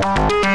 Bye.